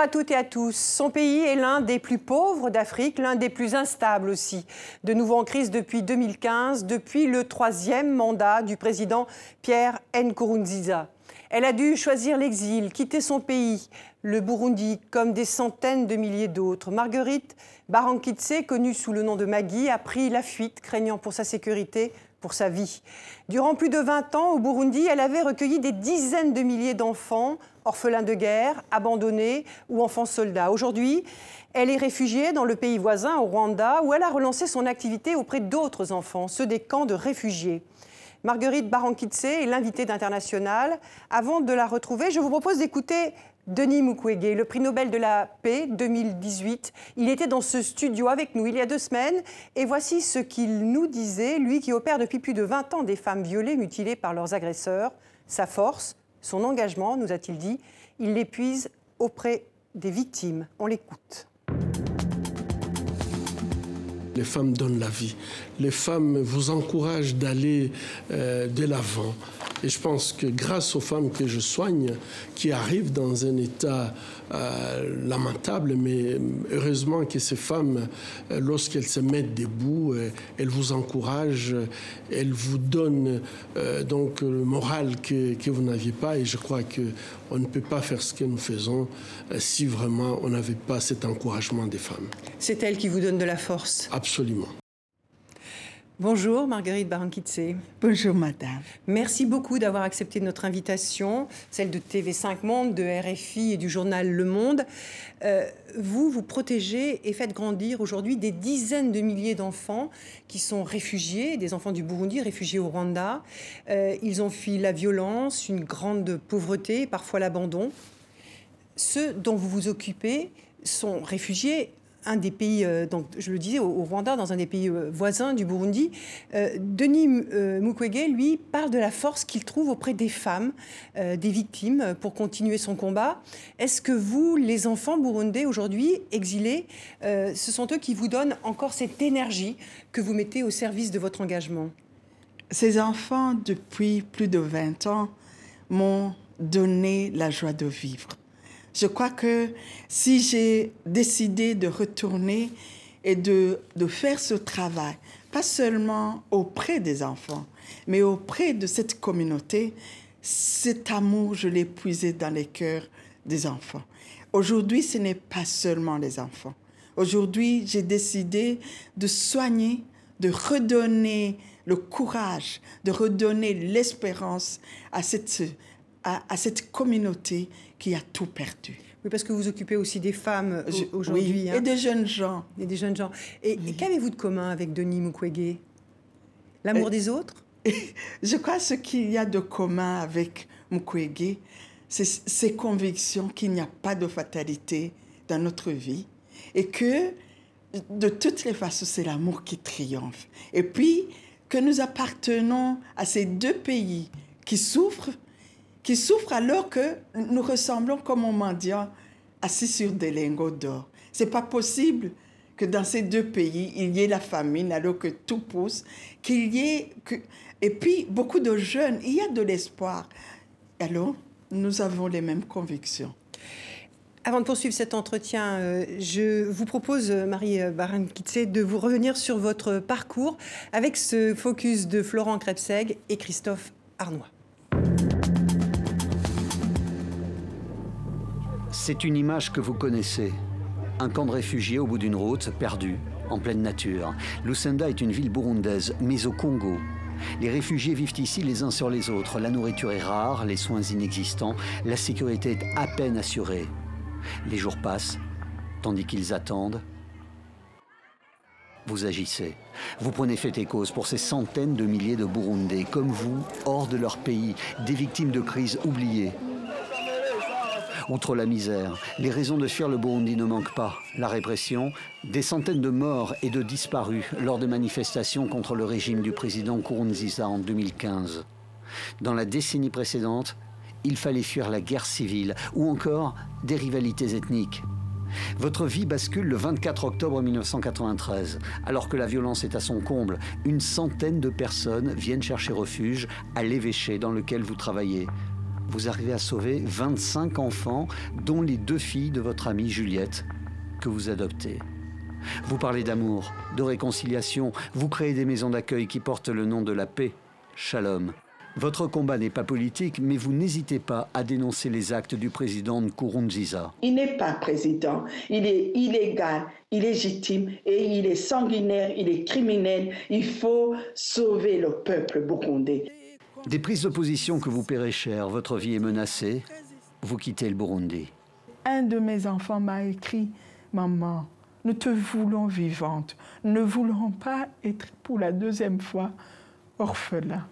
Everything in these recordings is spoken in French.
À toutes et à tous. Son pays est l'un des plus pauvres d'Afrique, l'un des plus instables aussi. De nouveau en crise depuis 2015, depuis le troisième mandat du président Pierre Nkurunziza. Elle a dû choisir l'exil, quitter son pays, le Burundi, comme des centaines de milliers d'autres. Marguerite Barankitse, connue sous le nom de Maggie, a pris la fuite, craignant pour sa sécurité, pour sa vie. Durant plus de 20 ans, au Burundi, elle avait recueilli des dizaines de milliers d'enfants, orphelins de guerre, abandonnés ou enfants soldats. Aujourd'hui, elle est réfugiée dans le pays voisin, au Rwanda, où elle a relancé son activité auprès d'autres enfants, ceux des camps de réfugiés. Marguerite Barankitse est l'invitée d'International. Avant de la retrouver, je vous propose d'écouter Denis Mukwege, le prix Nobel de la paix 2018. Il était dans ce studio avec nous il y a deux semaines et voici ce qu'il nous disait, lui qui opère depuis plus de 20 ans des femmes violées, mutilées par leurs agresseurs. Sa force, son engagement, nous a-t-il dit, il l'épuise auprès des victimes. On l'écoute. Les femmes donnent la vie. Les femmes vous encouragent d'aller euh, de l'avant. Et je pense que grâce aux femmes que je soigne, qui arrivent dans un état euh, lamentable, mais heureusement que ces femmes, euh, lorsqu'elles se mettent debout, euh, elles vous encouragent, elles vous donnent donc le moral que, que vous n'aviez pas. Et je crois qu'on ne peut pas faire ce que nous faisons si vraiment on n'avait pas cet encouragement des femmes. C'est elles qui vous donnent de la force. Absolument. Bonjour Marguerite Barankitse. Bonjour madame. Merci beaucoup d'avoir accepté notre invitation, celle de TV5 Monde, de RFI et du journal Le Monde. Euh, vous, vous protégez et faites grandir aujourd'hui des dizaines de milliers d'enfants qui sont réfugiés, des enfants du Burundi réfugiés au Rwanda. Euh, ils ont fui la violence, une grande pauvreté, parfois l'abandon. Ceux dont vous vous occupez sont réfugiés un des pays, euh, donc, je le disais, au, Rwanda, dans un des pays euh, voisins du Burundi, euh, Denis Mukwege, lui, parle de la force qu'il trouve auprès des femmes, des victimes, pour continuer son combat. Est-ce que vous, les enfants burundais aujourd'hui, exilés, ce sont eux qui vous donnent encore cette énergie que vous mettez au service de votre engagement? Ces enfants, depuis plus de 20 ans, m'ont donné la joie de vivre. Je crois que si j'ai décidé de retourner et de, de faire ce travail, pas seulement auprès des enfants, mais auprès de cette communauté, cet amour, je l'ai puisé dans les cœurs des enfants. Aujourd'hui, ce n'est pas seulement les enfants. Aujourd'hui, j'ai décidé de soigner, de redonner le courage, de redonner l'espérance à cette, à, cette communauté qui a tout perdu. Oui, parce que vous occupez aussi des femmes aujourd'hui. Oui, et hein. des jeunes gens. Et des jeunes gens. Et, qu'avez-vous de commun avec Denis Mukwege? L'amour euh, des autres? Je crois ce qu'il y a de commun avec Mukwege, c'est ses convictions qu'il n'y a pas de fatalité dans notre vie et que de toutes les façons, c'est l'amour qui triomphe. Et puis, que nous appartenons à ces deux pays qui souffrent qui souffrent alors que nous ressemblons comme un mendiant assis sur des lingots d'or. C'est pas possible que dans ces deux pays, il y ait la famine alors que tout pousse, qu'il y ait... Que... Et puis, beaucoup de jeunes, il y a de l'espoir. Alors, nous avons les mêmes convictions. Avant de poursuivre cet entretien, euh, je vous propose, euh, Marie Barankitse, de vous revenir sur votre parcours avec ce focus de Florent Krebseg et Christophe Arnois. C'est une image que vous connaissez. Un camp de réfugiés au bout d'une route, perdu, en pleine nature. Lusenda est une ville burundaise, mais au Congo. Les réfugiés vivent ici les uns sur les autres. La nourriture est rare, les soins inexistants, la sécurité est à peine assurée. Les jours passent, tandis qu'ils attendent. Vous agissez. Vous prenez fait et cause pour ces centaines de milliers de Burundais, comme vous, hors de leur pays, des victimes de crises oubliées, Outre la misère, les raisons de fuir le Burundi ne manquent pas. La répression, des centaines de morts et de disparus lors de manifestations contre le régime du président Nkurunziza en 2015. Dans la décennie précédente, il fallait fuir la guerre civile ou encore des rivalités ethniques. Votre vie bascule le 24 octobre 1993. Alors que la violence est à son comble, une centaine de personnes viennent chercher refuge à l'évêché dans lequel vous travaillez, vous arrivez à sauver 25 enfants, dont les deux filles de votre amie Juliette, que vous adoptez. Vous parlez d'amour, de réconciliation, vous créez des maisons d'accueil qui portent le nom de la paix, Shalom. Votre combat n'est pas politique, mais vous n'hésitez pas à dénoncer les actes du président Nkurunziza. Il n'est pas président, il est illégal, illégitime et il est sanguinaire, il est criminel. Il faut sauver le peuple burundais. Des prises de position que vous paierez cher, votre vie est menacée, vous quittez le Burundi. Un de mes enfants m'a écrit, Maman, nous te voulons vivante, ne voulons pas être pour la deuxième fois orphelin.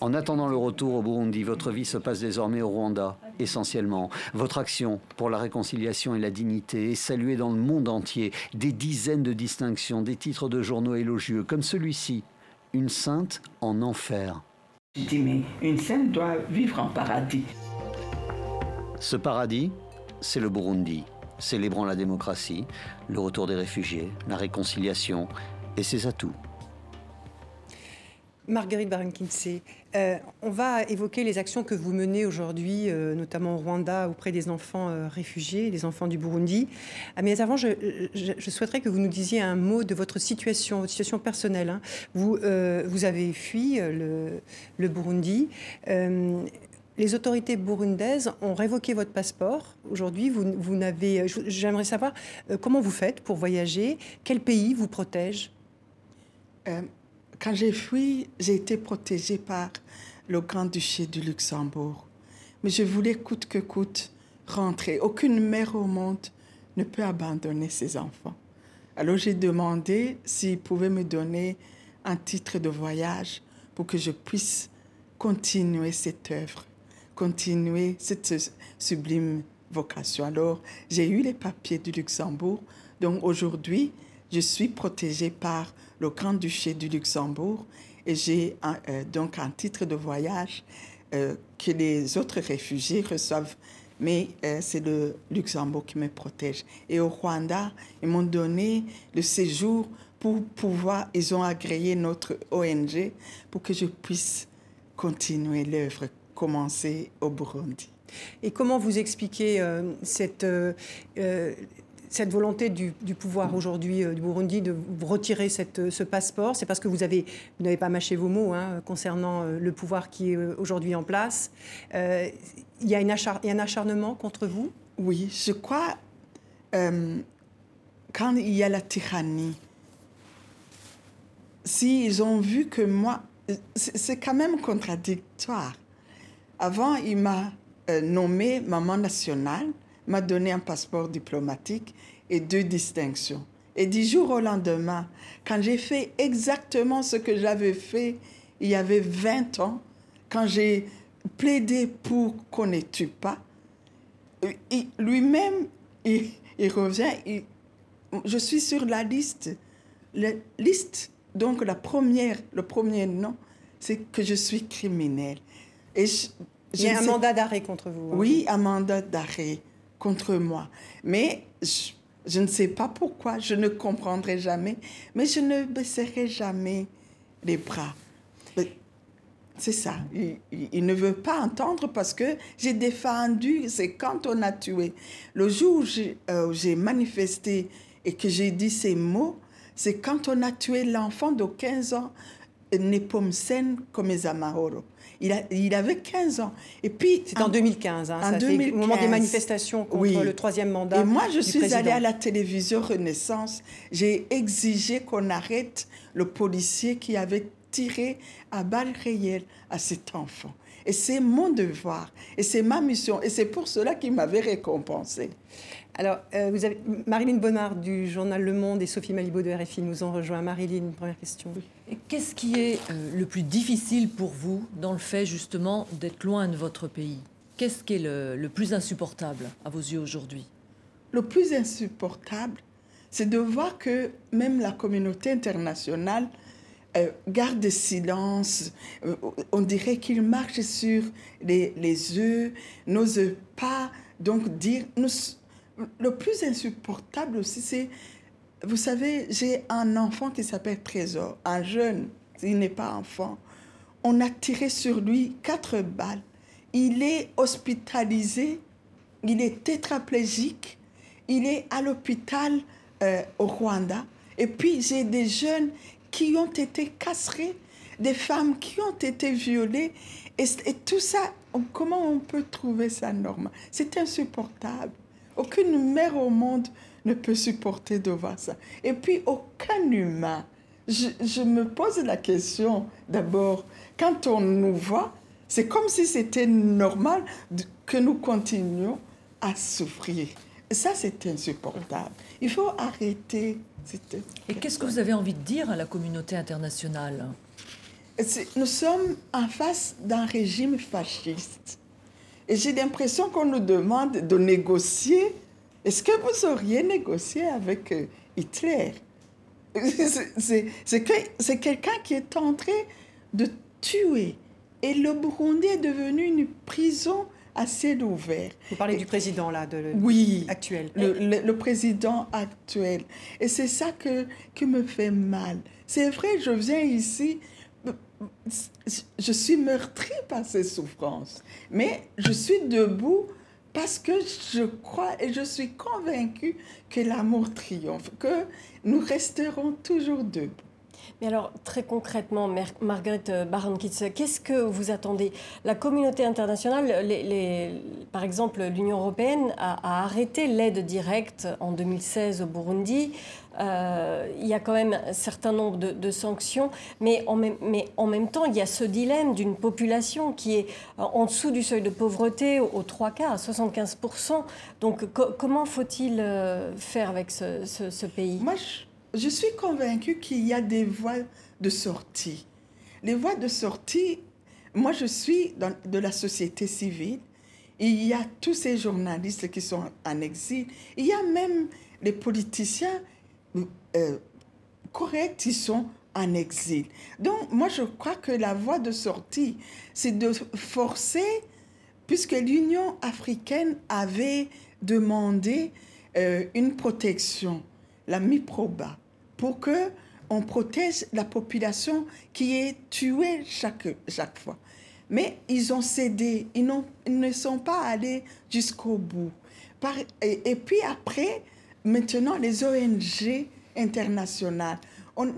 En attendant le retour au Burundi, votre vie se passe désormais au Rwanda, essentiellement. Votre action pour la réconciliation et la dignité est saluée dans le monde entier. Des dizaines de distinctions, des titres de journaux élogieux, comme celui-ci, Une sainte en enfer. Je dis, mais une sainte doit vivre en paradis. Ce paradis, c'est le Burundi, célébrant la démocratie, le retour des réfugiés, la réconciliation et ses atouts. Marguerite Barankinsey, euh, on va évoquer les actions que vous menez aujourd'hui, euh, notamment au Rwanda, auprès des enfants euh, réfugiés, des enfants du Burundi. Ah, mais avant, je, souhaiterais que vous nous disiez un mot de votre situation, votre situation personnelle. Hein. Vous, vous avez fui le, le Burundi. les autorités burundaises ont révoqué votre passeport. Aujourd'hui, vous, vous n'avez. J'aimerais savoir comment vous faites pour voyager? Quel pays vous protège? Quand j'ai fui, j'ai été protégée par le Grand-Duché du Luxembourg. Mais je voulais coûte que coûte rentrer. Aucune mère au monde ne peut abandonner ses enfants. Alors j'ai demandé s'ils pouvaient me donner un titre de voyage pour que je puisse continuer cette œuvre, continuer cette sublime vocation. Alors j'ai eu les papiers du Luxembourg. Donc aujourd'hui, je suis protégée par le Grand-Duché du Luxembourg et j'ai euh, donc un titre de voyage euh, que les autres réfugiés reçoivent. Mais euh, c'est le Luxembourg qui me protège. Et au Rwanda, ils m'ont donné le séjour pour pouvoir, ils ont agréé notre ONG pour que je puisse continuer l'œuvre commencée au Burundi. Et comment vous expliquez cette cette volonté du, pouvoir aujourd'hui euh, du Burundi de vous retirer cette, euh, ce passeport, c'est parce que vous avez vous n'avez pas mâché vos mots hein, concernant euh, le pouvoir qui est aujourd'hui en place. il, y a une un acharnement contre vous? Oui, je crois quand il y a la tyrannie, s'ils ont vu que moi, c'est quand même contradictoire. Avant, il m'a nommé maman nationale m'a donné un passeport diplomatique et deux distinctions. Et dix jours au lendemain, quand j'ai fait exactement ce que j'avais fait il y avait 20 ans, quand j'ai plaidé pour qu'on ne tue pas, lui-même, il, revient, je suis sur la liste. La liste, donc la première, le premier nom, c'est que je suis criminel. Et il y a un mandat d'arrêt contre vous. Hein. Oui, un mandat d'arrêt contre moi. Mais je, ne sais pas pourquoi, je ne comprendrai jamais, mais je ne baisserai jamais les bras. C'est ça. Il, ne veut pas entendre parce que j'ai défendu, c'est quand on a tué. Le jour où euh, j'ai manifesté et que j'ai dit ces mots, c'est quand on a tué l'enfant de 15 ans, Nepomsen Komezamahoro. Il, avait 15 ans. Et puis. C'est en, 2015, hein, ça au moment des manifestations contre le troisième mandat. Et moi, je suis allée à la télévision Renaissance. J'ai exigé qu'on arrête le policier qui avait tiré à balles réelles à cet enfant. Et c'est mon devoir, et c'est ma mission, et c'est pour cela qu'il m'avait récompensé. Alors, euh, vous avez Marilyn Bonnard du journal Le Monde et Sophie Malibaud de RFI nous ont rejoint. Marilyn, première question. Qu'est-ce qui est euh, le plus difficile pour vous dans le fait justement d'être loin de votre pays? Qu'est-ce qui est le, plus insupportable à vos yeux aujourd'hui? Le plus insupportable, c'est de voir que même la communauté internationale euh, garde silence. on dirait qu'il marche sur les, les œufs, n'ose pas donc dire. Le plus insupportable aussi, c'est, vous savez, j'ai un enfant qui s'appelle Trésor, un jeune, il n'est pas enfant. On a tiré sur lui quatre balles. il est hospitalisé, il est tétraplégique, il est à l'hôpital euh, au Rwanda. Et puis j'ai des jeunes qui ont été castrés, des femmes qui ont été violées. Et, et tout ça, comment on peut trouver ça normal? C'est insupportable. Aucune mère au monde ne peut supporter de voir ça. Et puis aucun humain. Je, je me pose la question d'abord, quand on nous voit, c'est comme si c'était normal que nous continuions à souffrir. Et ça, c'est insupportable. Il faut arrêter. Et qu'est-ce que vous avez envie de dire à la communauté internationale? Nous sommes en face d'un régime fasciste. Et j'ai l'impression qu'on nous demande de négocier. Est-ce que vous auriez négocié avec euh, Hitler? C'est quelqu'un qui est en train de tuer. Et le Burundi est devenu une prison à ciel ouvert. Vous parlez du président là, de, oui, actuel. Le, le, président actuel. Et c'est ça que, qui me fait mal. C'est vrai, je viens ici, je suis meurtrie par ces souffrances, mais je suis debout parce que je crois et je suis convaincue que l'amour triomphe, que nous resterons toujours debout. Mais alors, très concrètement, Margaret euh, Baron-Kitz, qu'est-ce que vous attendez? La communauté internationale, par exemple, l'Union européenne a, arrêté l'aide directe en 2016 au Burundi. Euh, il y a quand même un certain nombre de, sanctions, mais en, même, mais en, même, temps, il y a ce dilemme d'une population qui est euh, en dessous du seuil de pauvreté aux trois quarts, à 75%. Donc, comment faut-il faire avec ce, ce pays? Moi, je suis convaincue qu'il y a des voies de sortie. Les voies de sortie, moi je suis dans, de la société civile. Il y a tous ces journalistes qui sont en exil. Il y a même les politiciens euh, corrects qui sont en exil. Donc moi je crois que la voie de sortie, c'est de forcer, puisque l'Union africaine avait demandé euh, une protection, la MIPROBA pour que on protège la population qui est tuée chaque, chaque fois. Mais ils ont cédé, ils, ils ne sont pas allés jusqu'au bout. Et, puis après, maintenant, les ONG internationales, on,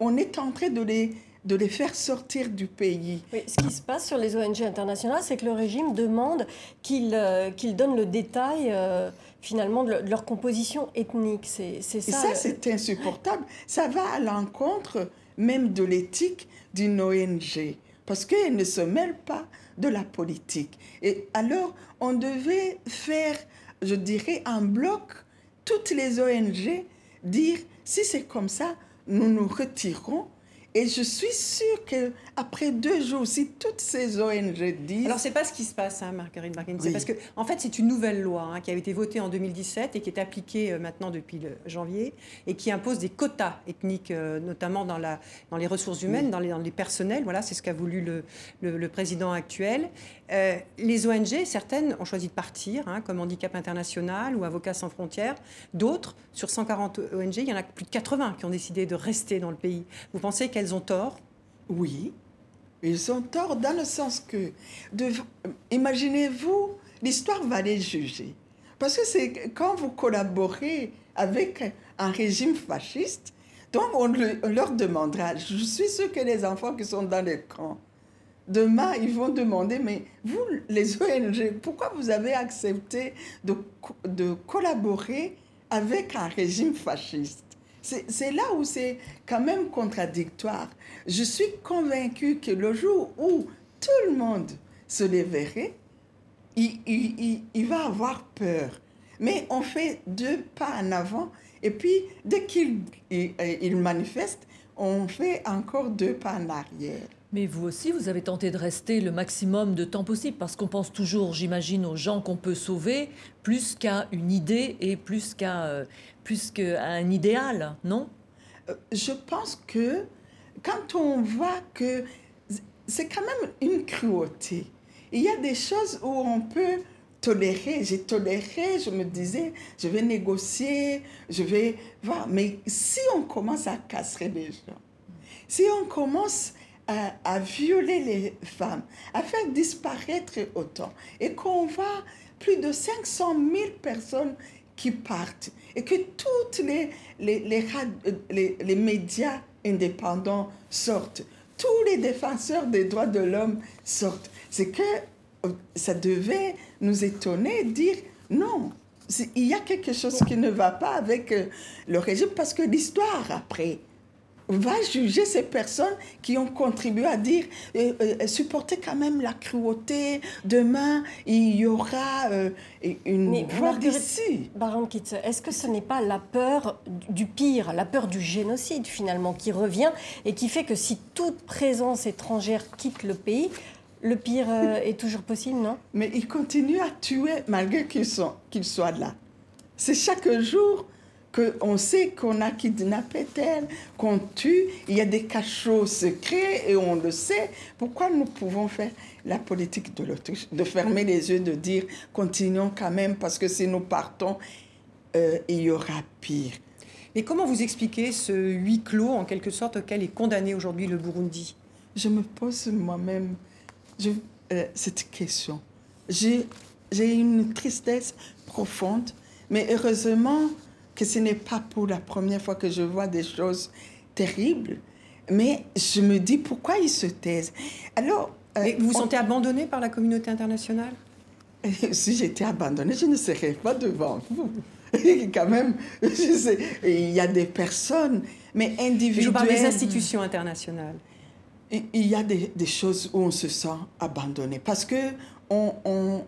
on est en train de les, de les faire sortir du pays. ce qui se passe sur les ONG internationales, c'est que le régime demande qu'ils euh, donnent le détail euh, finalement de, leur composition ethnique. C'est ça. Et ça, c'est insupportable. Ça va à l'encontre même de l'éthique d'une ONG, parce qu'elle ne se mêle pas de la politique. Et alors, on devait faire, je dirais, en bloc, toutes les ONG, dire, si c'est comme ça, nous nous retirons et je suis sûre qu'après deux jours, si toutes ces ONG disent... Alors, ce n'est pas ce qui se passe, hein, Marguerite Barkin. C'est parce que, en fait, c'est une nouvelle loi hein, qui a été votée en 2017 et qui est appliquée euh, maintenant depuis le janvier et qui impose des quotas ethniques, euh, notamment dans, la, dans les ressources humaines, dans, les, dans les personnels. Voilà, c'est ce qu'a voulu le, le, président actuel. Euh, les ONG, certaines ont choisi de partir, hein, comme Handicap International ou Avocats sans frontières. D'autres, sur 140 ONG, il y en a plus de 80 qui ont décidé de rester dans le pays. Vous pensez qu'elles elles ont tort? Oui, ils ont tort dans le sens que, imaginez-vous, l'histoire va les juger. Parce que c'est quand vous collaborez avec un régime fasciste, donc on, leur demandera, je suis sûr que les enfants qui sont dans les camps, demain, ils vont demander, mais vous, les ONG, pourquoi vous avez accepté de, de collaborer avec un régime fasciste? C'est là où c'est quand même contradictoire. Je suis convaincue que le jour où tout le monde se lèverait, il, il, il, va avoir peur. Mais on fait deux pas en avant et puis dès qu'il il, manifeste, on fait encore deux pas en arrière. Mais vous aussi, vous avez tenté de rester le maximum de temps possible, parce qu'on pense toujours, j'imagine, aux gens qu'on peut sauver, plus qu'à une idée et plus qu'à euh, un idéal, non? Euh, Je pense que quand on voit que c'est quand même une cruauté, il y a des choses où on peut tolérer. J'ai toléré, je me disais, je vais négocier, je vais voir. Mais si on commence à casser les gens, si on commence à, violer les femmes, à faire disparaître autant, et qu'on voit plus de 500 000 personnes qui partent, et que tous les, les, les, les médias indépendants sortent, tous les défenseurs des droits de l'homme sortent, c'est que euh, ça devait nous étonner, dire non, il y a quelque chose qui ne va pas avec euh, le régime, parce que l'histoire, après, va juger ces personnes qui ont contribué à dire euh, euh, supportez quand même la cruauté. Demain, il y aura euh, une Mais d'ici. Baron est-ce que ce n'est pas la peur du pire, la peur du génocide finalement qui revient et qui fait que si toute présence étrangère quitte le pays, le pire est toujours possible, non? Mais ils continuent à tuer malgré qu'ils soient là. C'est chaque jour qu'on sait qu'on a kidnappé tel, qu'on tue, il y a des cachots secrets et on le sait. Pourquoi nous pouvons faire la politique de l'Autriche, de fermer les yeux, de dire continuons quand même parce que si nous partons, euh, il y aura pire. Mais comment vous expliquez ce huis clos en quelque sorte auquel est condamné aujourd'hui le Burundi? Je me pose moi-même euh, cette question. J'ai une tristesse profonde, mais heureusement, que ce n'est pas pour la première fois que je vois des choses terribles, mais je me dis pourquoi ils se taisent? Alors, euh, vous vous sentez abandonné par la communauté internationale? Si j'étais abandonné, je ne serais pas devant vous. Quand même, je sais, il y a des personnes, mais individuelles. Je parle des institutions internationales. Il y a des, des, choses où on se sent abandonné parce que on, on,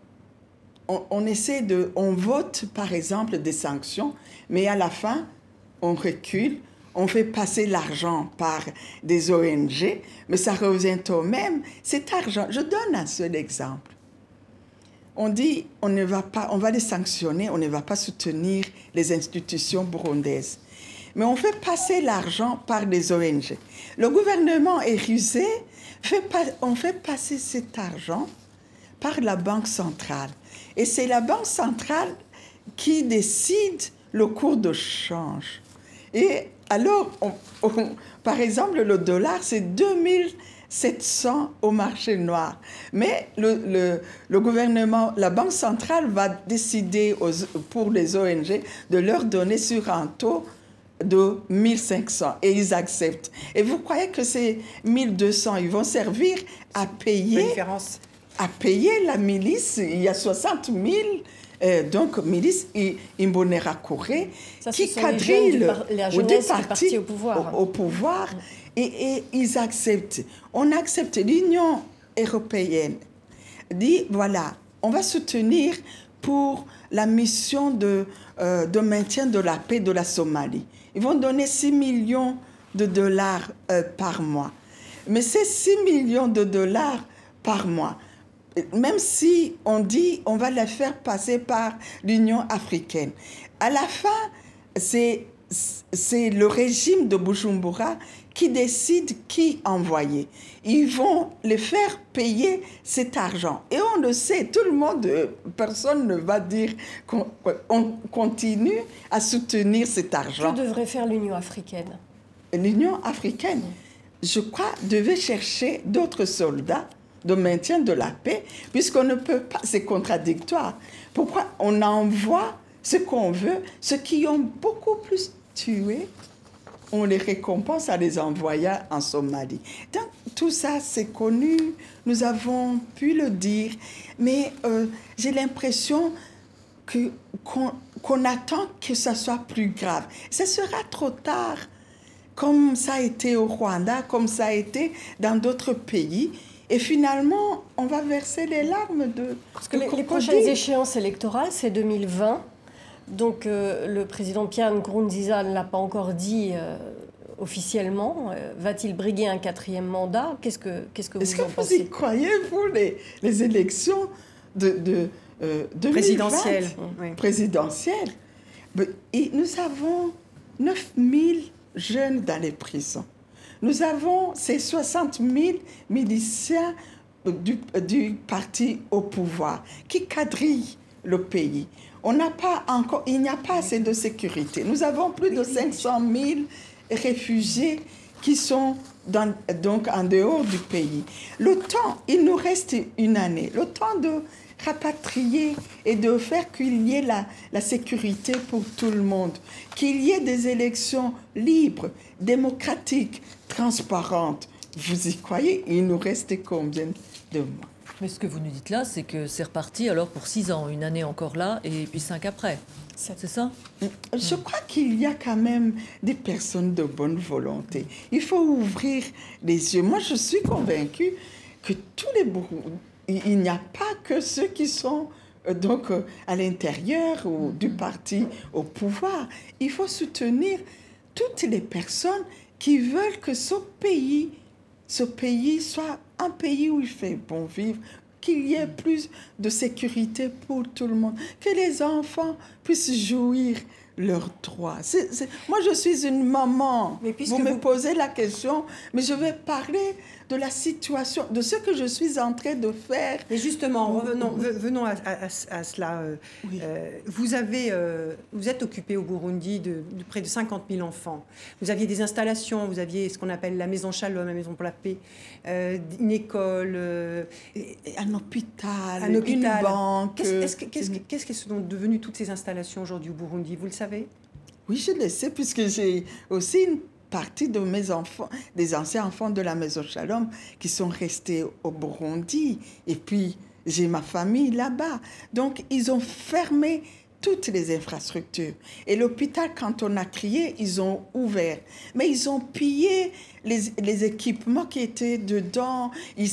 on, essaie de, on vote par exemple des sanctions, mais à la fin, on recule, on fait passer l'argent par des ONG, mais ça revient au même. Cet argent, je donne un seul exemple. On dit, on ne va pas, on va les sanctionner, on ne va pas soutenir les institutions burundaises. Mais on fait passer l'argent par des ONG. Le gouvernement est rusé, fait on fait passer cet argent par la Banque centrale. Et c'est la Banque centrale qui décide le cours de change. Et alors, par exemple, le dollar, c'est 2700 au marché noir. Mais le, le, gouvernement, la Banque centrale va décider pour les ONG de leur donner sur un taux de 1500 et ils acceptent. Et vous croyez que ces 1200, ils vont servir à payer à payer la milice. Il y a 60 000 euh, donc milice Imbonera Corée qui quadrillent des partis au pouvoir. Au, pouvoir et, et, ils acceptent. On accepte l'Union européenne dit voilà, on va soutenir pour la mission de, euh, de maintien de la paix de la Somalie. Ils vont donner 6 millions de dollars euh, par mois. Mais ces 6 millions de dollars par mois, même si on dit on va les faire passer par l'Union africaine, à la fin, c'est c'est le régime de Bujumbura qui décide qui envoyer. Ils vont les faire payer cet argent. Et on le sait, tout le monde, personne ne va dire qu'on continue à soutenir cet argent. Que devrait faire l'Union africaine? L'Union africaine, je crois, devait chercher d'autres soldats de maintien de la paix, puisqu'on ne peut pas, c'est contradictoire. Pourquoi on envoie ce qu'on veut, ceux qui ont beaucoup plus tué, on les récompense à les envoyer en Somalie. Donc tout ça, c'est connu, nous avons pu le dire, mais euh, j'ai l'impression que, qu'on, attend que ça soit plus grave. Ce sera trop tard, comme ça a été au Rwanda, comme ça a été dans d'autres pays. Et finalement, on va verser les larmes de... Parce que les, prochaines échéances électorales, c'est 2020. Donc euh, le président Pierre Nkurunziza ne l'a pas encore dit euh, officiellement. Euh, va-t-il briguer un quatrième mandat? Qu'est-ce que, qu'est-ce que vous Est-ce que vous y croyez, vous, les, les élections de, de, de présidentielles Présidentielles. Et nous avons 9000 jeunes dans les prisons. Nous avons ces 60 000 miliciens du, du parti au pouvoir qui quadrillent le pays. On n'a pas encore, il n'y a pas assez de sécurité. Nous avons plus de 500 000 réfugiés qui sont donc en dehors du pays. Le temps, il nous reste une année, le temps de rapatrier et de faire qu'il y ait la, la sécurité pour tout le monde, qu'il y ait des élections libres, démocratiques, transparentes. Vous y croyez? Il nous reste combien de mois? Mais ce que vous nous dites là, c'est que c'est reparti alors pour six ans, une année encore là, et puis cinq après. C'est ça? Je crois qu'il y a quand même des personnes de bonne volonté. Il faut ouvrir les yeux. Moi, je suis convaincue que tous les il n'y a pas que ceux qui sont euh, donc euh, à l'intérieur ou du parti au pouvoir. Il faut soutenir toutes les personnes qui veulent que ce pays, ce pays soit un pays où il fait bon vivre, qu'il y ait plus de sécurité pour tout le monde, que les enfants puissent jouir leurs droits. Moi, je suis une maman. Mais vous me posez la question, mais je vais parler de la situation, de ce que je suis en train de faire. Et justement, revenons, venons à, cela. Euh, euh, vous, avez, euh, vous êtes occupé au Burundi de, près de 50 000 enfants. Vous aviez des installations, vous aviez ce qu'on appelle la maison Shalom, la maison pour la paix, une école, un hôpital, un hôpital, une banque. Qu'est-ce que sont devenues toutes ces installations aujourd'hui au Burundi? Vous le savez? Oui, je le sais, puisque j'ai aussi une partie de mes enfants, des anciens enfants de la Maison Shalom qui sont restés au Burundi. Et puis, j'ai ma famille là-bas. Donc, ils ont fermé toutes les infrastructures. Et l'hôpital, quand on a crié, ils ont ouvert. Mais ils ont pillé les, les équipements qui étaient dedans. Ils,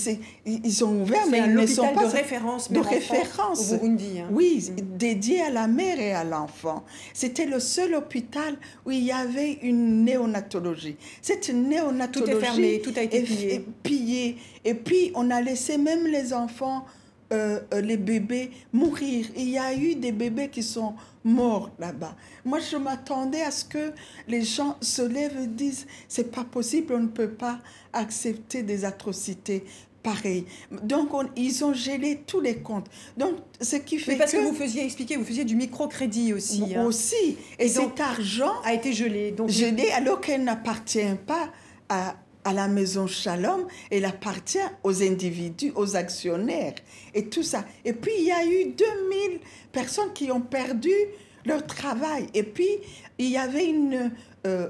ils ont ouvert, mais ils ne sont pas... de référence, de référence. au Burundi. Hein. Oui, mm. dédié à la mère et à l'enfant. C'était le seul hôpital où il y avait une néonatologie. Cette néonatologie... Tout est fermé, tout a été pillé. pillé. Et puis, on a laissé même les enfants euh, euh, les bébés mourir. Il y a eu des bébés qui sont morts là-bas. Moi, je m'attendais à ce que les gens se lèvent et disent c'est pas possible, on ne peut pas accepter des atrocités pareilles. Donc, ils ont gelé tous les comptes. Donc, ce qui fait Mais parce que, vous faisiez expliquer, vous faisiez du microcrédit aussi. Hein. Aussi. Et, cet argent a été gelé. Donc gelé alors qu'elle n'appartient pas à à la maison Shalom, elle appartient aux individus, aux actionnaires et tout ça. Et puis, il y a eu 2000 personnes qui ont perdu leur travail. Et puis, il y avait une, euh,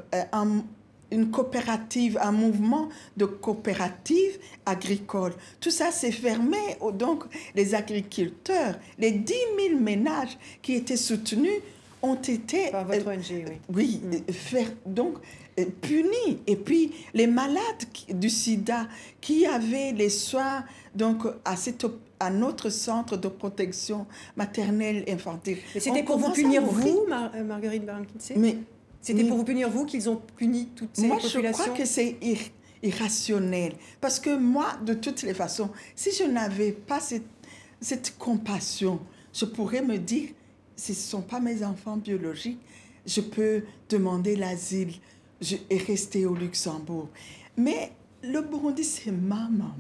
une coopérative, un mouvement de coopérative agricole. Tout ça s'est fermé. Donc, les agriculteurs, les 10 000 ménages qui étaient soutenus ont été... Par votre ONG, oui. Oui, mm. faire, donc euh, punis. Et puis, les malades du sida qui avaient les soins donc, à, cette, à notre centre de protection maternelle infantile. Mais c'était pour vous punir, vous, euh, Marguerite baron Mais C'était pour vous punir, vous, qu'ils ont puni toutes ces moi, populations Moi, je crois que c'est irrationnel. Parce que moi, de toutes les façons, si je n'avais pas cette, cette compassion, je pourrais me dire, ce ne sont pas mes enfants biologiques, je peux demander l'asile, je est resté au Luxembourg. Mais le Burundi, c'est ma maman.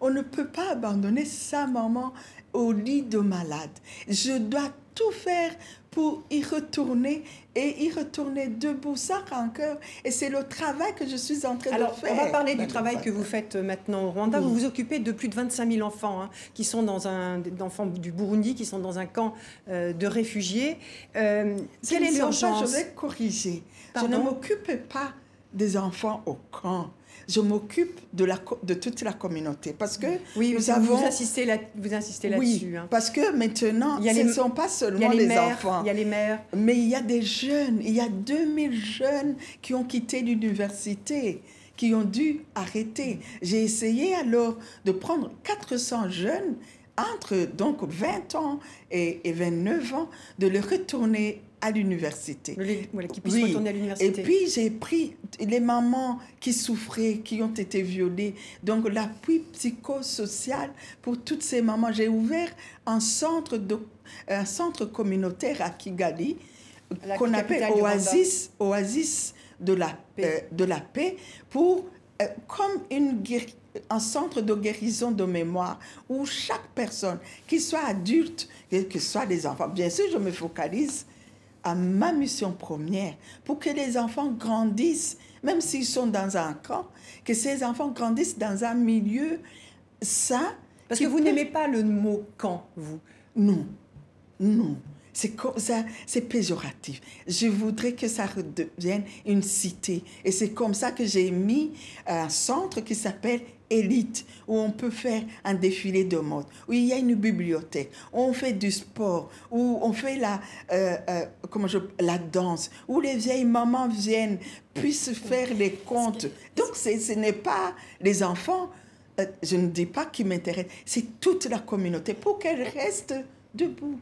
On ne peut pas abandonner sa maman au lit de malade. Je dois tout faire pour y retourner et y retourner debout, sans rancœur. Et c'est le travail que je suis en train Alors, de faire. On va parler du travail que vous faites maintenant au Rwanda. Vous vous occupez de plus de 25 000 enfants hein, qui sont dans un enfants du Burundi qui sont dans un camp euh, de réfugiés. Euh, quelle est l'urgence Je vais corriger. je ne m'occupe pas des enfants au camp je m'occupe de, la, de toute la communauté. Parce que oui, nous vous, avons... vous insistez là, vous insistez là-dessus. Oui, hein. parce que maintenant, ce ne sont pas seulement les, les enfants. Il y a les mères. Mais il y a des jeunes. Il y a 2000 jeunes qui ont quitté l'université qui ont dû arrêter. J'ai essayé alors de prendre 400 jeunes entre donc 20 ans et, et 29 ans, de les retourner à l'université. Voilà, qui puissent retourner à l'université. Et puis j'ai pris les mamans qui souffraient, qui ont été violées, donc l'appui psychosocial pour toutes ces mamans. J'ai ouvert un centre, de, un centre communautaire à Kigali qu'on appelle Oasis, Oasis de la, paix. Euh, de la paix pour, euh, comme une un centre de guérison de mémoire où chaque personne, qu'il soit adulte, que ce soit des enfants, bien sûr, je me focalise à ma mission première, pour que les enfants grandissent, même s'ils sont dans un camp, que ces enfants grandissent dans un milieu sain. Parce que vous n'aimez pas le mot camp, vous Non, non. C'est ça, c'est péjoratif. Je voudrais que ça redevienne une cité. Et c'est comme ça que j'ai mis un centre qui s'appelle Élite, où on peut faire un défilé de mode, où il y a une bibliothèque, où on fait du sport, où on fait la, euh, euh, comment je, la danse, où les vieilles mamans viennent, puissent faire les contes. Donc ce n'est pas les enfants, euh, je ne dis pas qui m'intéressent, c'est toute la communauté pour qu'elle reste debout.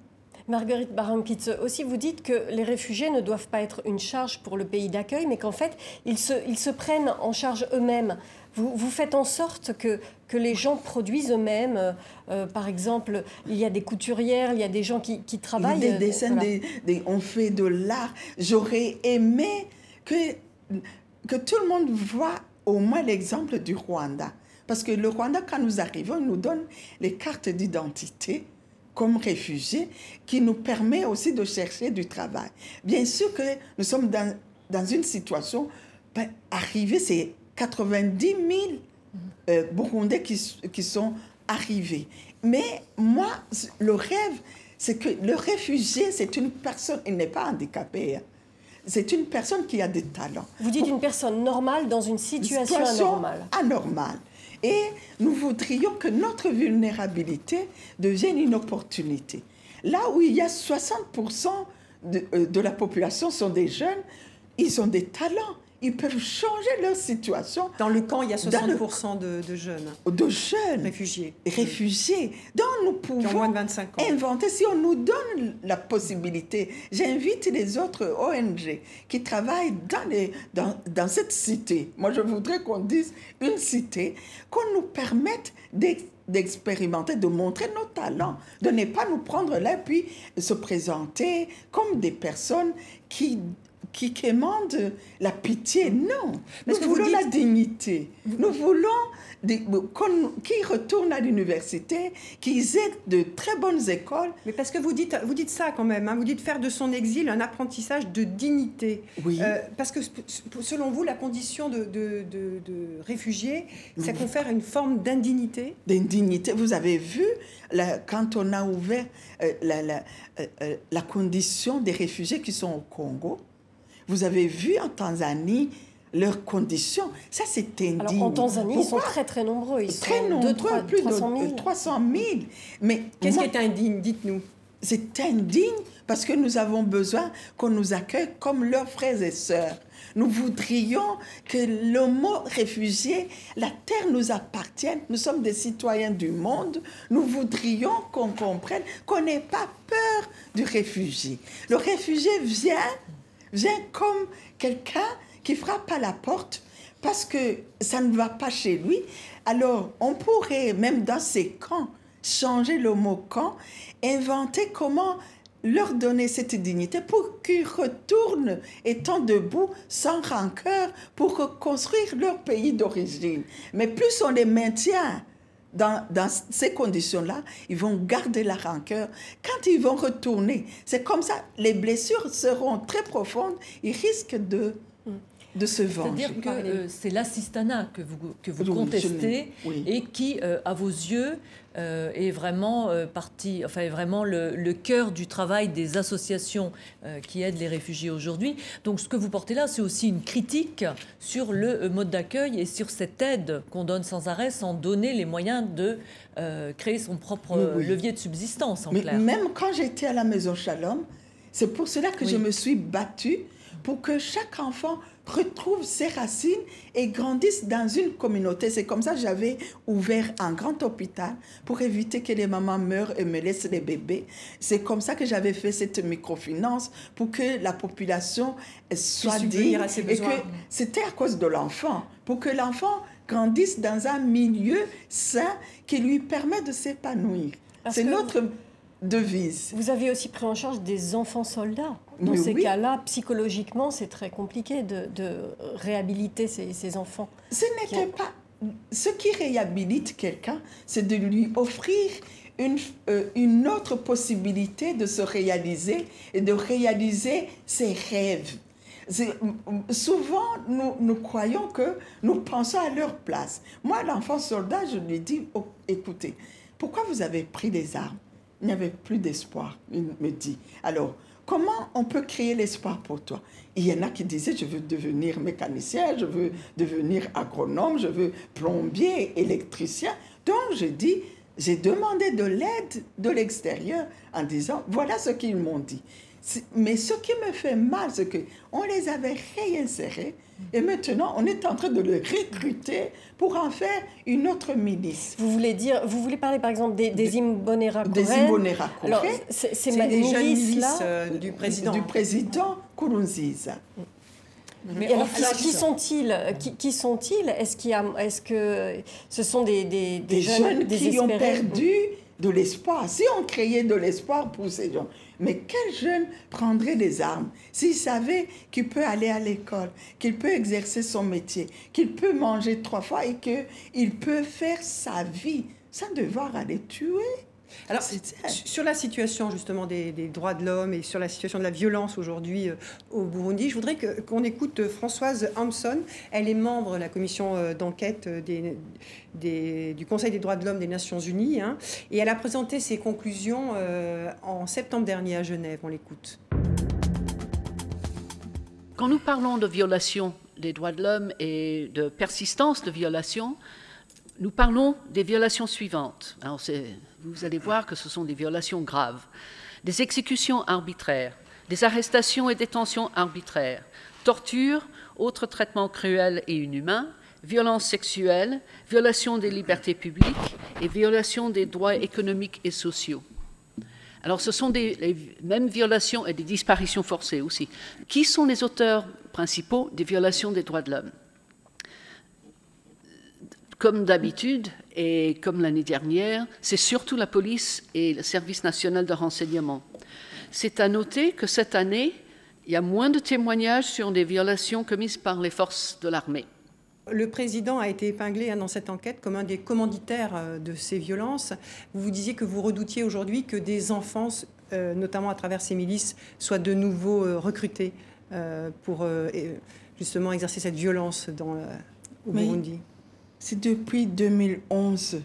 Marguerite Barankitz, aussi vous dites que les réfugiés ne doivent pas être une charge pour le pays d'accueil, mais qu'en fait, ils se, ils se prennent en charge eux-mêmes. Vous, vous, faites en sorte que, que les gens produisent eux-mêmes. Euh, euh, par exemple, il y a des couturières, il y a des gens qui, qui travaillent. Des dessins, des, on fait de l'art. J'aurais aimé que, que tout le monde voit au moins l'exemple du Rwanda. Parce que le Rwanda, quand nous arrivons, nous donne les cartes d'identité comme réfugiés qui nous permet aussi de chercher du travail. Bien sûr que nous sommes dans, dans une situation, ben, arrivée, c'est 90 000 euh, Burundais qui, qui sont arrivés. Mais moi, le rêve, c'est que le réfugié, c'est une personne, il n'est pas handicapé. Hein. C'est une personne qui a des talents. Vous dites une personne normale dans une situation, situation anormale. Anormale. Et nous voudrions que notre vulnérabilité devienne une opportunité. Là où il y a 60% de, euh, de la population sont des jeunes, ils ont des talents ils peuvent changer leur situation. Dans le camp, il y a 60% de, de, jeunes. De jeunes. Réfugiés. Réfugiés. Donc nous pouvons moins de 25 ans. inventer, si on nous donne la possibilité, j'invite les autres ONG qui travaillent dans, les, dans, dans cette cité. Moi, je voudrais qu'on dise une cité, qu'on nous permette d'expérimenter, de montrer nos talents, de ne pas nous prendre là puis se présenter comme des personnes qui qui quémande la pitié. Non. Nous voulons la dignité. Nous voulons qui retournent à l'université, qui aient de très bonnes écoles. Mais parce que vous dites, vous dites ça quand même, hein, vous dites faire de son exil un apprentissage de dignité. Oui. Euh, parce que selon vous, la condition de, de, de, réfugié, ça confère une forme d'indignité? D'indignité. Vous avez vu, quand on a ouvert euh, la, la, euh, la condition des réfugiés qui sont au Congo, vous avez vu en Tanzanie leurs conditions. Ça, c'est indigne. Alors, en Tanzanie, ils sont très, très nombreux. Ils très sont nombreux, 3, plus 300 000. de 300 000. Mais qu'est-ce qui est indigne? Dites-nous. C'est indigne parce que nous avons besoin qu'on nous accueille comme leurs frères et sœurs. Nous voudrions que le mot réfugié, la terre nous appartienne. Nous sommes des citoyens du monde. Nous voudrions qu'on comprenne qu'on n'ait pas peur du réfugié. Le réfugié vient vient comme quelqu'un qui frappe à la porte parce que ça ne va pas chez lui. Alors, on pourrait, même dans ces camps, changer le mot camp, inventer comment leur donner cette dignité pour qu'ils retournent étant debout sans rancœur pour reconstruire leur pays d'origine. Mais plus on les maintient dans, ces conditions-là, ils vont garder la rancœur. Quand ils vont retourner, c'est comme ça, les blessures seront très profondes, ils risquent de de se venger. C'est-à-dire que euh, c'est l'assistanat que vous, que vous contestez et qui, euh, à vos yeux, euh, est vraiment partie, enfin est vraiment le, le, cœur du travail des associations qui aident les réfugiés aujourd'hui. Donc ce que vous portez là, c'est aussi une critique sur le mode d'accueil et sur cette aide qu'on donne sans arrêt, sans donner les moyens de créer son propre levier de subsistance. En Mais clair. même quand j'étais à la maison Shalom, c'est pour cela que je me suis battue pour que chaque enfant retrouve ses racines et grandisse dans une communauté. C'est comme ça que j'avais ouvert un grand hôpital pour éviter que les mamans meurent et me laissent les bébés. C'est comme ça que j'avais fait cette microfinance pour que la population soit digne et que c'était à cause de l'enfant, pour que l'enfant grandisse dans un milieu sain qui lui permet de s'épanouir. C'est notre devise. Vous avez aussi pris en charge des enfants soldats. Dans ces cas-là, psychologiquement, c'est très compliqué de, réhabiliter ces, enfants. Ce n'était pas. Ce qui réhabilite quelqu'un, c'est de lui offrir une, euh, une autre possibilité de se réaliser et de réaliser ses rêves. Souvent, nous, nous, croyons que nous pensons à leur place. Moi, l'enfant soldat, je lui dis, oh, écoutez, pourquoi vous avez pris des armes? Il n'y avait plus d'espoir, il me dit. Alors, comment on peut créer l'espoir pour toi? Il y en a qui disaient, je veux devenir mécanicien, je veux devenir agronome, je veux plombier, électricien. Donc, j'ai dit, j'ai demandé de l'aide de l'extérieur en disant, voilà ce qu'ils m'ont dit. Mais ce qui me fait mal, c'est qu'on les avait réinsérés et maintenant on est en train de les recruter pour en faire une autre milice. Vous voulez dire, vous voulez parler par exemple des, des Imbonera Des Imbonera Alors, c'est les jeunes milices euh, du président. Du président Kourounziza. Mais alors, qui sont-ils qui, qui sont-ils? Est-ce qu'il est-ce que ce sont des, des, des, jeunes, qui ont perdu de l'espoir Si on créait de l'espoir pour ces gens, mais quel jeune prendrait des armes s'il savait qu'il peut aller à l'école, qu'il peut exercer son métier, qu'il peut manger trois fois et qu'il peut faire sa vie sans devoir aller tuer? Alors, sur la situation justement des, droits de l'homme et sur la situation de la violence aujourd'hui euh, au Burundi, je voudrais qu'on écoute euh, Françoise Hampson. Elle est membre de la commission euh, d'enquête du Conseil des droits de l'homme des Nations Unies hein, et elle a présenté ses conclusions en septembre dernier à Genève. On l'écoute. Quand nous parlons de violation des droits de l'homme et de persistance de violations, nous parlons des violations suivantes. Alors, vous allez voir que ce sont des violations graves. Des exécutions arbitraires, des arrestations et détentions arbitraires, torture, autres traitements cruels et inhumains, violences sexuelles, violation des libertés publiques et violation des droits économiques et sociaux. Alors ce sont les mêmes violations et des disparitions forcées aussi. Qui sont les auteurs principaux des violations des droits de l'homme? Comme d'habitude et comme l'année dernière, c'est surtout la police et le service national de renseignement. C'est à noter que cette année, il y a moins de témoignages sur des violations commises par les forces de l'armée. Le président a été épinglé hein, dans cette enquête comme un des commanditaires euh, de ces violences. Vous vous disiez que vous redoutiez aujourd'hui que des enfants, euh, notamment à travers ces milices, soient de nouveau euh, recrutés pour justement exercer cette violence dans, au Burundi. C'est depuis 2011.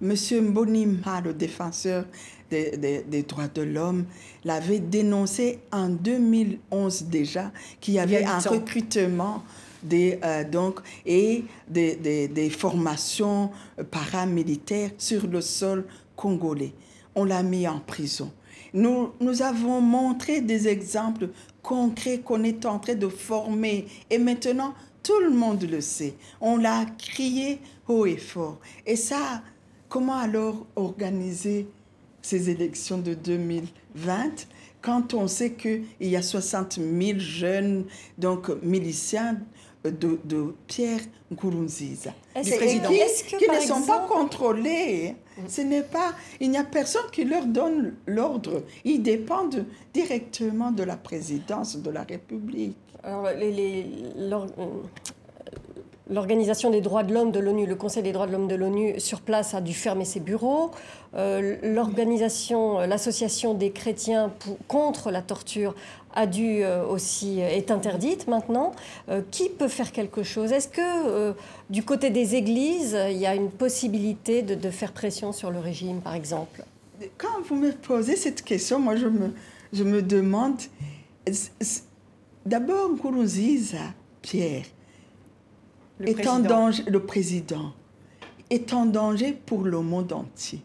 Monsieur Mbonima, le défenseur des, droits de l'homme, l'avait dénoncé en 2011 déjà, qu'il y avait un recrutement des, euh, donc, et des, des, formations paramilitaires sur le sol congolais. On l'a mis en prison. Nous, nous avons montré des exemples concrets qu'on est en train de former. Et maintenant, tout le monde le sait. On l'a crié haut et fort. Et ça, comment alors organiser ces élections de 2020 quand on sait qu'il y a 60 000 jeunes donc miliciens de, de Pierre Nkurunziza qui, qui ne sont pas contrôlés. Ce n'est pas, il n'y a personne qui leur donne l'ordre. Ils dépendent directement de la présidence de la République. Alors, L'Organisation des droits de l'homme de l'ONU, le Conseil des droits de l'homme de l'ONU sur place a dû fermer ses bureaux. Euh, l'organisation, l'association des chrétiens contre la torture a dû euh, aussi est interdite maintenant. Euh, qui peut faire quelque chose? Est-ce que du côté des églises, il y a une possibilité de, de, faire pression sur le régime, par exemple? Quand vous me posez cette question, moi je me, je me demande D'abord, Nkurunziza, Pierre, le est président. en danger, le président, est en danger pour le monde entier.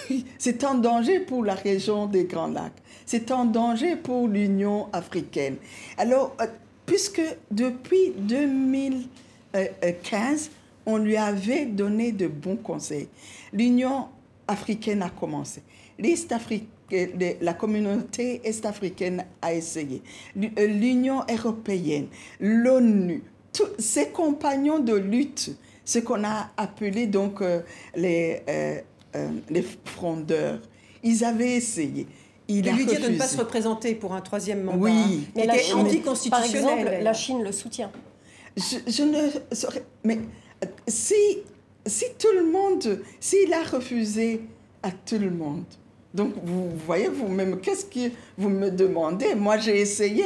C'est en danger pour la région des Grands Lacs. C'est en danger pour l'Union africaine. Alors, euh, puisque depuis 2015, on lui avait donné de bons conseils, l'Union africaine a commencé. La communauté est-africaine a essayé, euh, l'Union européenne, l'ONU, tous ces compagnons de lutte, ce qu'on a appelé donc euh, les, euh, les frondeurs, ils avaient essayé. Il a lui dire de ne pas se représenter pour un troisième mandat. Oui, mais la Chine, Par exemple, la Chine le soutient. Je, je ne saurais. Mais si, si tout le monde, s'il a refusé à tout le monde. Donc, vous voyez vous-même, qu'est-ce que vous me demandez? Moi, j'ai essayé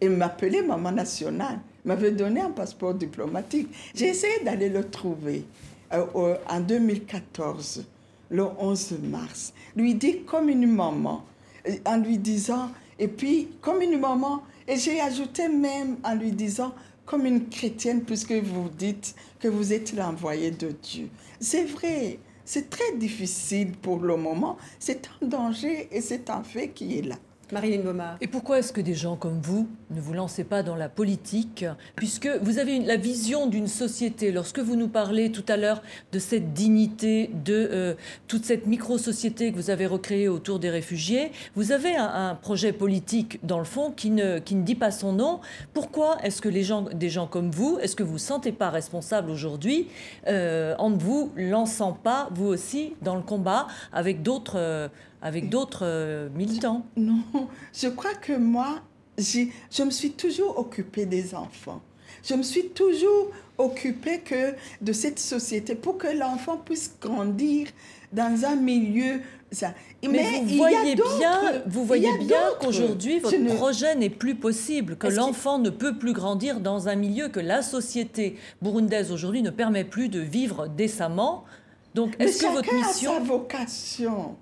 et m'appelait Maman Nationale, m'avait donné un passeport diplomatique. J'ai essayé d'aller le trouver euh, en 2014, le 11 mars. Lui dit comme une maman, euh, en lui disant, et puis comme une maman, et j'ai ajouté même en lui disant, comme une chrétienne, puisque vous dites que vous êtes l'envoyé de Dieu. C'est vrai, c'est très difficile pour le moment, c'est un danger et c'est un fait qui est là. Marilyn Baumard. Et pourquoi est-ce que des gens comme vous ne vous lancez pas dans la politique Puisque vous avez la vision d'une société. Lorsque vous nous parlez tout à l'heure de cette dignité, de euh, toute cette micro-société que vous avez recréée autour des réfugiés, vous avez un, projet politique, dans le fond, qui ne, qui ne dit pas son nom. Pourquoi est-ce que les gens, des gens comme vous, est-ce que vous ne vous sentez pas responsable aujourd'hui euh, en ne vous lançant pas, vous aussi, dans le combat avec d'autres... Euh, avec d'autres euh, militants. Non, je crois que moi, je me suis toujours occupée des enfants. Je me suis toujours occupée que de cette société pour que l'enfant puisse grandir dans un milieu. Ça. Mais, vous, voyez bien, vous voyez bien qu'aujourd'hui, votre projet n'est plus possible, que l'enfant ne peut plus grandir dans un milieu que la société burundaise aujourd'hui ne permet plus de vivre décemment. Donc, est-ce que votre mission. A sa vocation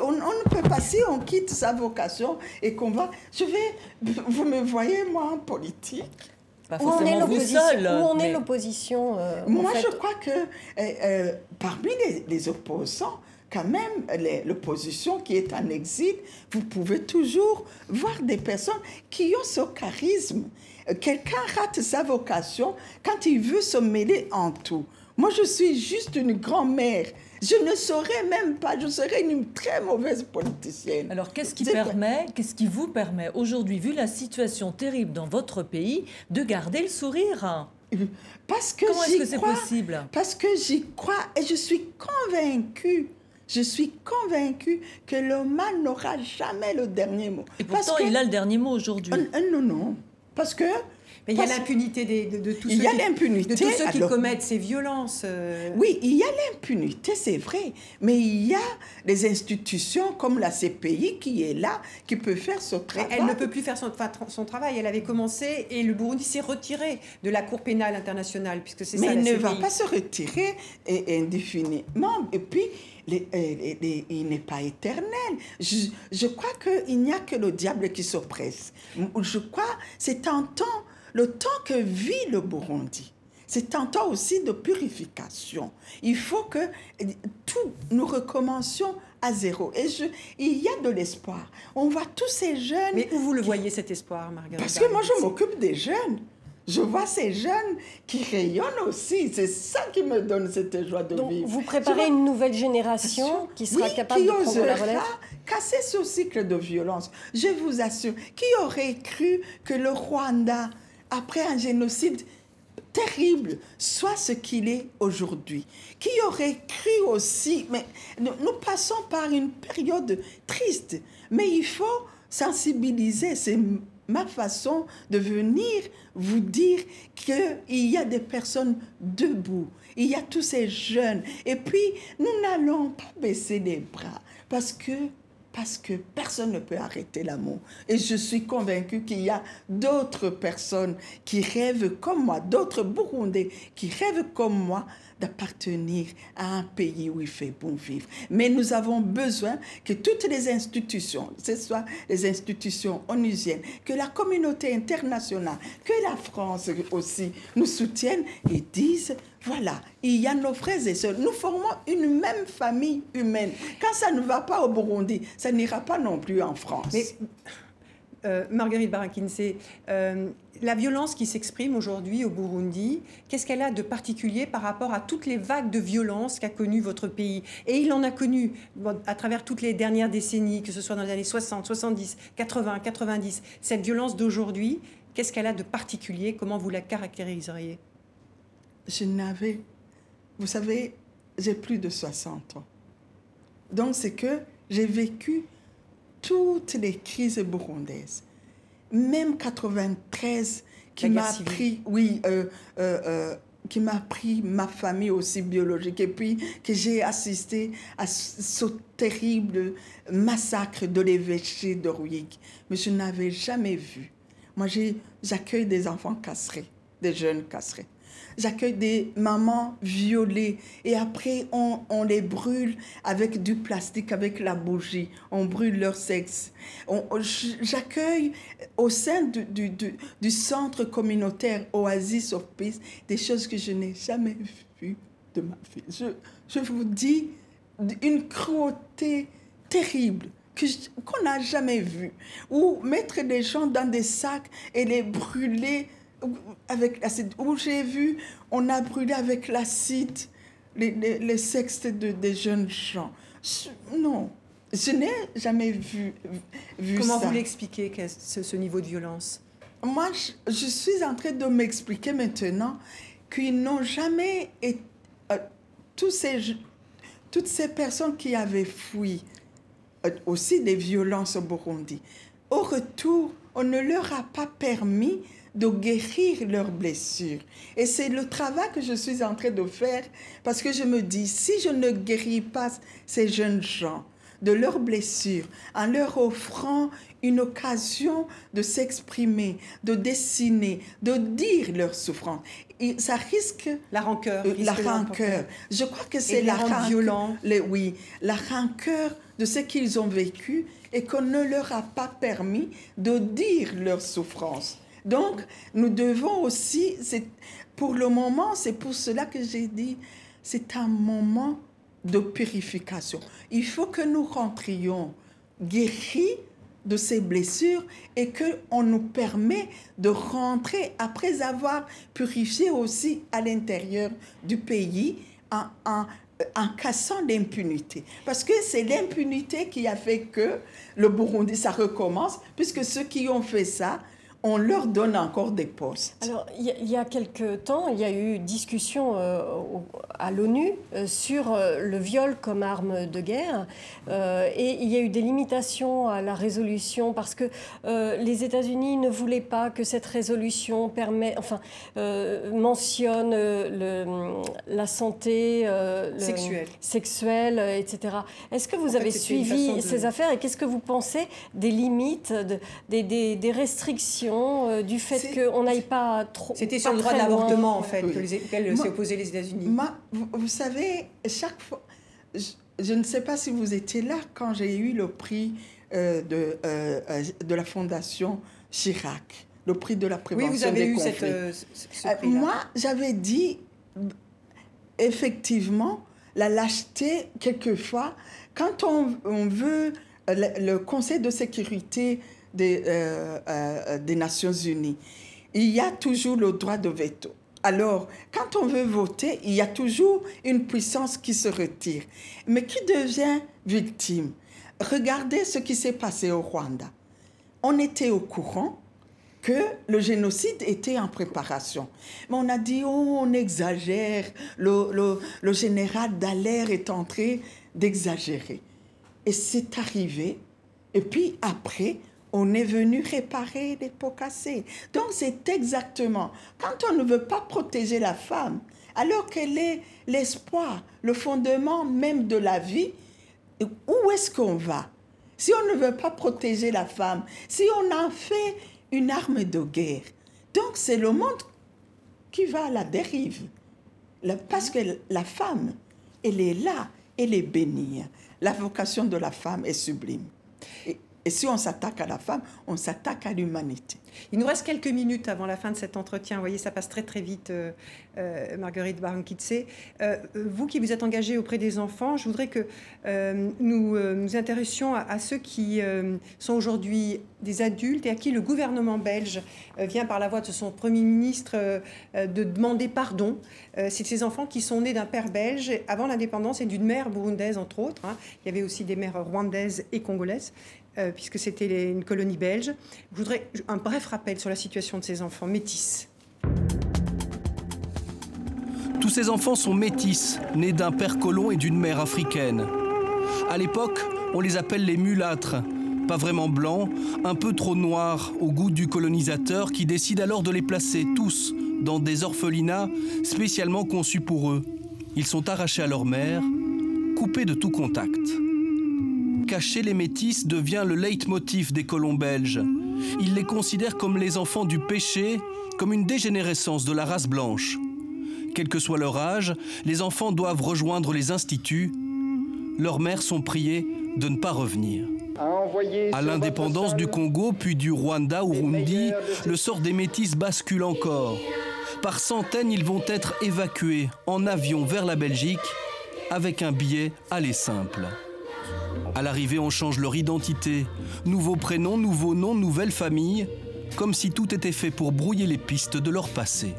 on, ne peut pas, si on quitte sa vocation et qu'on va... Je vais... Vous me voyez, moi, en politique? Où on est l'opposition, où on est l'opposition euh, Moi, je crois que euh, euh, parmi les, opposants, quand même, l'opposition qui est en exil, vous pouvez toujours voir des personnes qui ont ce charisme. Quelqu'un rate sa vocation quand il veut se mêler en tout. Moi, je suis juste une grand-mère. Je ne saurais même pas, je serais une très mauvaise politicienne. Alors qu'est-ce qui permet, qu'est-ce qui vous permet aujourd'hui, vu la situation terrible dans votre pays, de garder le sourire? Parce que Comment est-ce que c'est possible? Parce que j'y crois et je suis convaincue. Je suis convaincue que le mal n'aura jamais le dernier mot. Et pourtant, il a le dernier mot aujourd'hui. Euh, euh, non, non. Parce que mais il y a l'impunité de, de, tous ceux, il y a l'impunité, de tous ceux qui commettent ces violences. Euh. Oui, il y a l'impunité, c'est vrai. Mais il y a des institutions comme la CPI qui est là, qui peut faire son travail. elle ne peut plus faire son, son, travail. Elle avait commencé et le Burundi s'est retiré de la Cour pénale internationale, puisque c'est ça Mais il ne va pas se retirer indéfiniment. Et puis, il n'est pas éternel. Je, je crois qu'il n'y a que le diable qui s'oppresse. Je crois c'est un temps le temps que vit le Burundi, c'est un temps aussi de purification. Il faut que tout, nous recommencions à zéro. Et je, il y a de l'espoir. On voit tous ces jeunes. Mais où vous le voyez, cet espoir, Marguerite Parce que moi, je m'occupe des jeunes. Je vois ces jeunes qui rayonnent aussi. C'est ça qui me donne cette joie de Donc, vivre. Vous préparez une nouvelle génération qui sera capable de prendre la relève? casser ce cycle de violence. Je vous assure, qui aurait cru que le Rwanda après un génocide terrible, soit ce qu'il est aujourd'hui. Qui aurait cru aussi, mais nous, passons par une période triste, mais il faut sensibiliser, c'est ma façon de venir vous dire qu'il y a des personnes debout, il y a tous ces jeunes, et puis nous n'allons pas baisser les bras, parce que parce que personne ne peut arrêter l'amour. Et je suis convaincue qu'il y a d'autres personnes qui rêvent comme moi, d'autres Burundais qui rêvent comme moi d'appartenir à un pays où il fait bon vivre. Mais nous avons besoin que toutes les institutions, que ce soit les institutions onusiennes, que la communauté internationale, que la France aussi nous soutiennent et disent voilà, il y a nos frères et sœurs. Nous formons une même famille humaine. Quand ça ne va pas au Burundi, ça n'ira pas non plus en France. Mais, euh, Marguerite Barakinsé, euh, la violence qui s'exprime aujourd'hui au Burundi, qu'est-ce qu'elle a de particulier par rapport à toutes les vagues de violence qu'a connues votre pays? Et il en a connu à travers toutes les dernières décennies, que ce soit dans les années 60, 70, 80, 90. Cette violence d'aujourd'hui, qu'est-ce qu'elle a de particulier? Comment vous la caractériseriez? Je n'avais, vous savez, j'ai plus de 60 ans. Donc c'est que j'ai vécu toutes les crises burundaises. Même 93 qui m'a pris, oui, euh, euh, euh, qui m'a pris ma famille aussi biologique et puis que j'ai assisté à ce terrible massacre de l'évêché de Rouig. Mais je n'avais jamais vu. Moi, j'accueille des enfants castrés, des jeunes castrés. J'accueille des mamans violées et après on, on, les brûle avec du plastique, avec la bougie. On brûle leur sexe. J'accueille au sein du, du, centre communautaire Oasis of Peace des choses que je n'ai jamais vues de ma vie. Je, je vous dis une cruauté terrible qu'on n'a jamais vue. Ou mettre des gens dans des sacs et les brûler avec l'acide. Où j'ai vu, on a brûlé avec l'acide les, les, sexes de, des jeunes gens. non, je n'ai jamais vu, vu Comment ça. vous l'expliquez, ce, ce, niveau de violence? Moi, je, je, suis en train de m'expliquer maintenant qu'ils n'ont jamais été... Euh, tous ces, toutes ces personnes qui avaient fui euh, aussi des violences au Burundi, au retour, on ne leur a pas permis de guérir leurs blessures. Et c'est le travail que je suis en train de faire parce que je me dis, si je ne guéris pas ces jeunes gens de leurs blessures en leur offrant une occasion de s'exprimer, de dessiner, de dire leurs souffrances, et ça risque la rancœur. Euh, la rancœur. Je crois que c'est la rancœur. oui, la rancœur de ce qu'ils ont vécu et qu'on ne leur a pas permis de dire leurs souffrances. Donc, nous devons aussi, pour le moment, c'est pour cela que j'ai dit, c'est un moment de purification. Il faut que nous rentrions guéris de ces blessures et qu'on nous permet de rentrer après avoir purifié aussi à l'intérieur du pays en, en cassant l'impunité. Parce que c'est l'impunité qui a fait que le Burundi, ça recommence, puisque ceux qui ont fait ça, on leur donne encore des postes. Alors, il y, a quelques temps, il y a eu discussion euh, à l'ONU euh, sur euh, le viol comme arme de guerre. Et il y a eu des limitations à la résolution parce que les États-Unis ne voulaient pas que cette résolution permet, enfin, mentionne le, la santé le, sexuelle, sexuelle etc. Est-ce que vous en avez fait, suivi de... ces affaires et qu'est-ce que vous pensez des limites, de, des, des, des restrictions euh, du fait qu'on n'aille pas trop. C'était sur le droit de l'avortement, en fait, oui. que s'est opposé les États-Unis. Vous, vous, savez, chaque fois. Je, je, ne sais pas si vous étiez là quand j'ai eu le prix euh, de, euh, de la Fondation Chirac, le prix de la prévention oui, vous avez des eu conflits. Cette, euh, ce, ce moi, j'avais dit, effectivement, la lâcheté, quelquefois, quand on, on veut. Le, le Conseil de sécurité des, euh, euh, des Nations Unies, il y a toujours le droit de veto. Alors, quand on veut voter, il y a toujours une puissance qui se retire. Mais qui devient victime? Regardez ce qui s'est passé au Rwanda. On était au courant que le génocide était en préparation. Mais on a dit, oh, on exagère, le, le, le général Dallaire est en train d'exagérer. Et c'est arrivé. Et puis après, on est venu réparer les pots cassés. Donc c'est exactement, quand on ne veut pas protéger la femme, alors qu'elle est l'espoir, le fondement même de la vie, où est-ce qu'on va? Si on ne veut pas protéger la femme, si on en fait une arme de guerre, donc c'est le monde qui va à la dérive. Parce que la femme, elle est là, elle est bénie. La vocation de la femme est sublime. Et, si on s'attaque à la femme, on s'attaque à l'humanité. Il nous reste quelques minutes avant la fin de cet entretien. Vous voyez, ça passe très très vite, euh, euh, Marguerite Baron-Kitse. Euh, vous qui vous êtes engagée auprès des enfants, je voudrais que euh, nous nous intéressions à, à ceux qui sont aujourd'hui des adultes et à qui le gouvernement belge vient par la voix de son Premier ministre de demander pardon. C'est ces enfants qui sont nés d'un père belge avant l'indépendance et d'une mère burundaise, entre autres. Hein. Il y avait aussi des mères rwandaises et congolaises. Euh, puisque c'était une colonie belge. Je voudrais un bref rappel sur la situation de ces enfants métis. Tous ces enfants sont métis, nés d'un père colon et d'une mère africaine. À l'époque, on les appelle les mulâtres, pas vraiment blancs, un peu trop noirs au goût du colonisateur qui décide alors de les placer tous dans des orphelinats spécialement conçus pour eux. Ils sont arrachés à leur mère, coupés de tout contact. Cacher les métis devient le leitmotiv des colons belges. Ils les considèrent comme les enfants du péché, comme une dégénérescence de la race blanche. Quel que soit leur âge, les enfants doivent rejoindre les instituts. Leurs mères sont priées de ne pas revenir. À l'indépendance du Congo, puis du Rwanda ou Rundi, le sort des métis bascule encore. Par centaines, ils vont être évacués en avion vers la Belgique avec un billet aller simple. À l'arrivée, on change leur identité. Nouveau prénom, nouveau nom, nouvelle famille, comme si tout était fait pour brouiller les pistes de leur passé.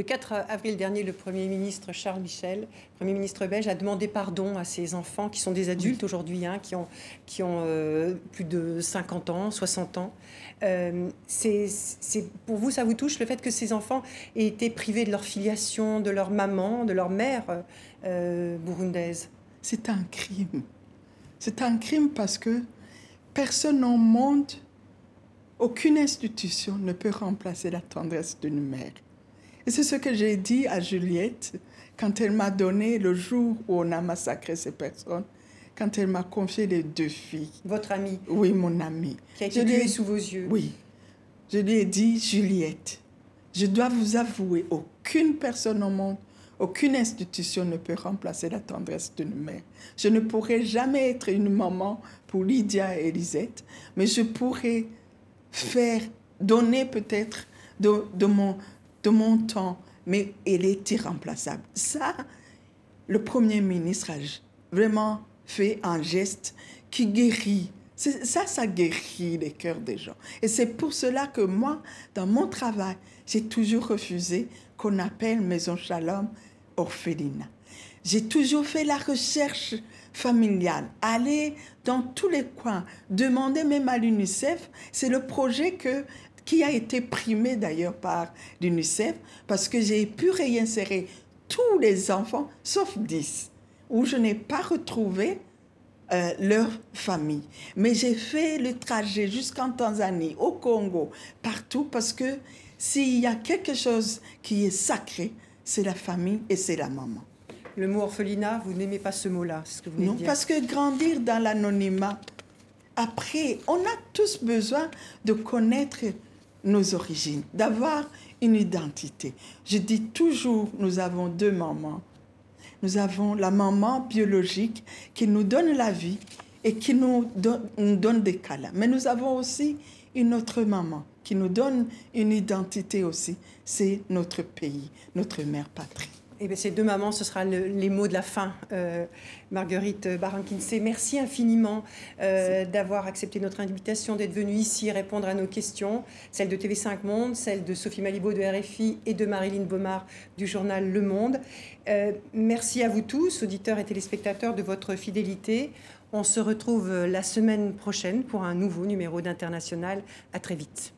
Le 4 avril dernier, le Premier ministre Charles Michel, Premier ministre belge, a demandé pardon à ses enfants, qui sont des adultes aujourd'hui, hein, qui ont, qui ont euh, plus de 50 ans, 60 ans. Euh, c'est, pour vous, ça vous touche le fait que ces enfants aient été privés de leur filiation, de leur maman, de leur mère euh, burundaise? C'est un crime. C'est un crime parce que personne au monde, aucune institution ne peut remplacer la tendresse d'une mère. Et c'est ce que j'ai dit à Juliette quand elle m'a donné le jour où on a massacré ces personnes, quand elle m'a confié les deux filles. Votre amie Oui, mon amie. Qui a été tuée sous vos yeux Oui. Je lui ai dit, Juliette, je dois vous avouer, aucune personne au monde, aucune institution ne peut remplacer la tendresse d'une mère. Je ne pourrai jamais être une maman pour Lydia et Elisette, mais je pourrais faire, donner peut-être de, de, mon, de mon temps, mais elle est irremplaçable. Ça, le Premier ministre a vraiment fait un geste qui guérit. Ça, ça guérit les cœurs des gens. Et c'est pour cela que moi, dans mon travail, j'ai toujours refusé qu'on appelle Maison Shalom orphelinat. J'ai toujours fait la recherche familiale, aller dans tous les coins, demander même à l'UNICEF. C'est le projet qui a été primé d'ailleurs par l'UNICEF, parce que j'ai pu réinsérer tous les enfants, sauf 10, où je n'ai pas retrouvé euh, leur famille. Mais j'ai fait le trajet jusqu'en Tanzanie, au Congo, partout, parce que s'il y a quelque chose qui est sacré, c'est la famille et c'est la maman. Le mot orphelinat, vous n'aimez pas ce mot-là, ce que vous Non, parce que grandir dans l'anonymat, après, on a tous besoin de connaître nos origines, d'avoir une identité. Je dis toujours, nous avons deux mamans. Nous avons la maman biologique qui nous donne la vie et qui nous donne, des câlins. Mais nous avons aussi une autre maman qui nous donne une identité aussi. C'est notre pays, notre mère patrie. Eh bien, ces deux mamans, ce sera les mots de la fin. Euh, Marguerite Barankinsé, merci infiniment euh, d'avoir accepté notre invitation, d'être venue ici répondre à nos questions, celles de TV5 Monde, celles de Sophie Malibaud de RFI et de Marilyn Baumard du journal Le Monde. Euh, merci à vous tous, auditeurs et téléspectateurs, de votre fidélité. On se retrouve la semaine prochaine pour un nouveau numéro d'International. À très vite.